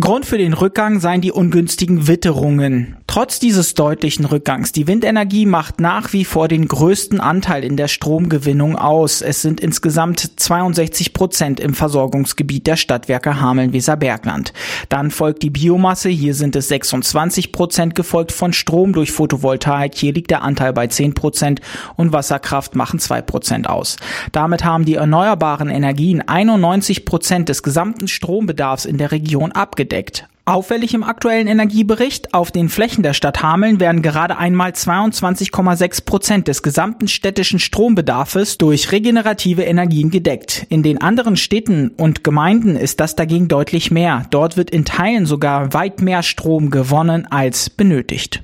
Grund für den Rückgang seien die ungünstigen Witterungen. Trotz dieses deutlichen Rückgangs, die Windenergie macht nach wie vor den größten Anteil in der Stromgewinnung aus. Es sind insgesamt 62 Prozent im Versorgungsgebiet der Stadtwerke Hameln-Weserbergland. Dann folgt die Biomasse, hier sind es 26 Prozent, gefolgt von Strom durch Photovoltaik, hier liegt der Anteil bei 10 Prozent und Wasserkraft machen 2 Prozent aus. Damit haben die erneuerbaren Energien 91 Prozent des gesamten Strombedarfs in der Region abgedeckt. Auffällig im aktuellen Energiebericht, auf den Flächen der Stadt Hameln werden gerade einmal 22,6 Prozent des gesamten städtischen Strombedarfs durch regenerative Energien gedeckt. In den anderen Städten und Gemeinden ist das dagegen deutlich mehr. Dort wird in Teilen sogar weit mehr Strom gewonnen als benötigt.